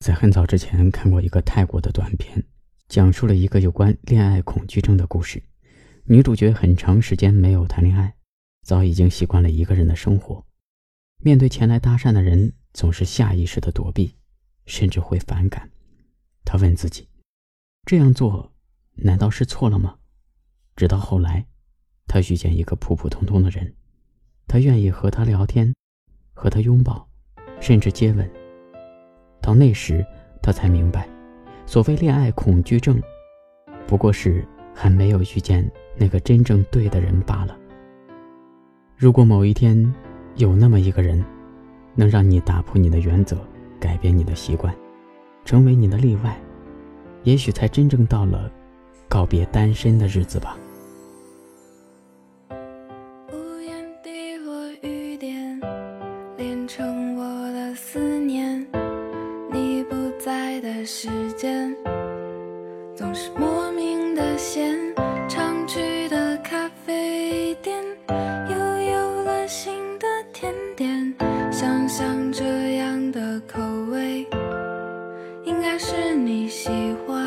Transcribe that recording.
在很早之前看过一个泰国的短片，讲述了一个有关恋爱恐惧症的故事。女主角很长时间没有谈恋爱，早已经习惯了一个人的生活。面对前来搭讪的人，总是下意识的躲避，甚至会反感。她问自己：这样做难道是错了吗？直到后来，她遇见一个普普通通的人，他愿意和他聊天，和他拥抱，甚至接吻。到那时，他才明白，所谓恋爱恐惧症，不过是还没有遇见那个真正对的人罢了。如果某一天，有那么一个人，能让你打破你的原则，改变你的习惯，成为你的例外，也许才真正到了告别单身的日子吧无言滴落雨点连成我的思。时间总是莫名的闲，常去的咖啡店又有了新的甜点。想想这样的口味，应该是你喜欢。